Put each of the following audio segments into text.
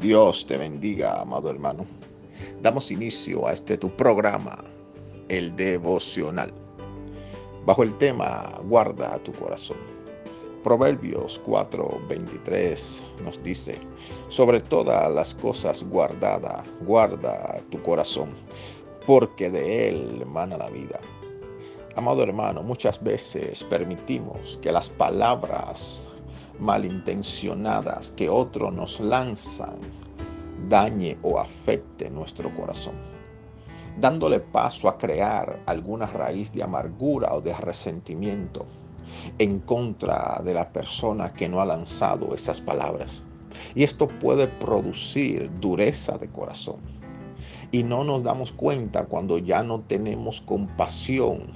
Dios te bendiga, amado hermano. Damos inicio a este tu programa, el devocional, bajo el tema Guarda tu corazón. Proverbios 4:23 nos dice, sobre todas las cosas guardada, guarda tu corazón, porque de él emana la vida. Amado hermano, muchas veces permitimos que las palabras malintencionadas que otros nos lanzan dañe o afecte nuestro corazón, dándole paso a crear alguna raíz de amargura o de resentimiento en contra de la persona que no ha lanzado esas palabras. Y esto puede producir dureza de corazón. Y no nos damos cuenta cuando ya no tenemos compasión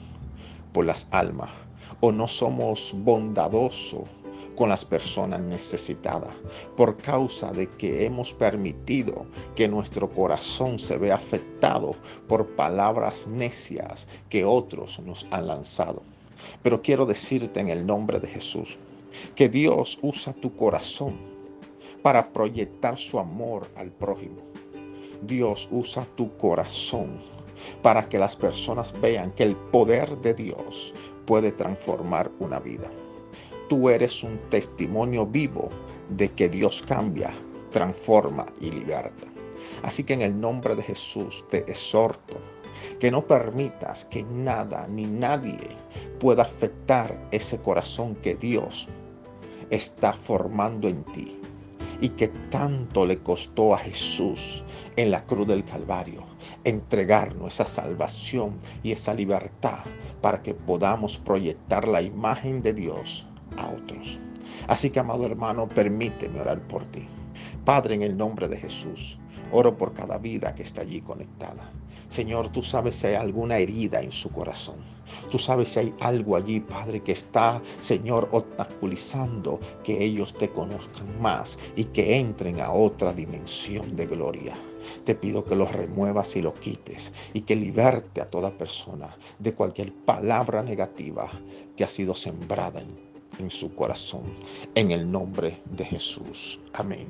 por las almas o no somos bondadosos con las personas necesitadas por causa de que hemos permitido que nuestro corazón se vea afectado por palabras necias que otros nos han lanzado. Pero quiero decirte en el nombre de Jesús que Dios usa tu corazón para proyectar su amor al prójimo. Dios usa tu corazón para que las personas vean que el poder de Dios puede transformar una vida tú eres un testimonio vivo de que Dios cambia, transforma y liberta. Así que en el nombre de Jesús te exhorto que no permitas que nada ni nadie pueda afectar ese corazón que Dios está formando en ti y que tanto le costó a Jesús en la cruz del Calvario entregarnos esa salvación y esa libertad para que podamos proyectar la imagen de Dios a otros. Así que, amado hermano, permíteme orar por ti. Padre, en el nombre de Jesús, oro por cada vida que está allí conectada. Señor, tú sabes si hay alguna herida en su corazón. Tú sabes si hay algo allí, Padre, que está, Señor, obstaculizando que ellos te conozcan más y que entren a otra dimensión de gloria. Te pido que los remuevas y lo quites y que liberte a toda persona de cualquier palabra negativa que ha sido sembrada en en su corazón. En el nombre de Jesús. Amén.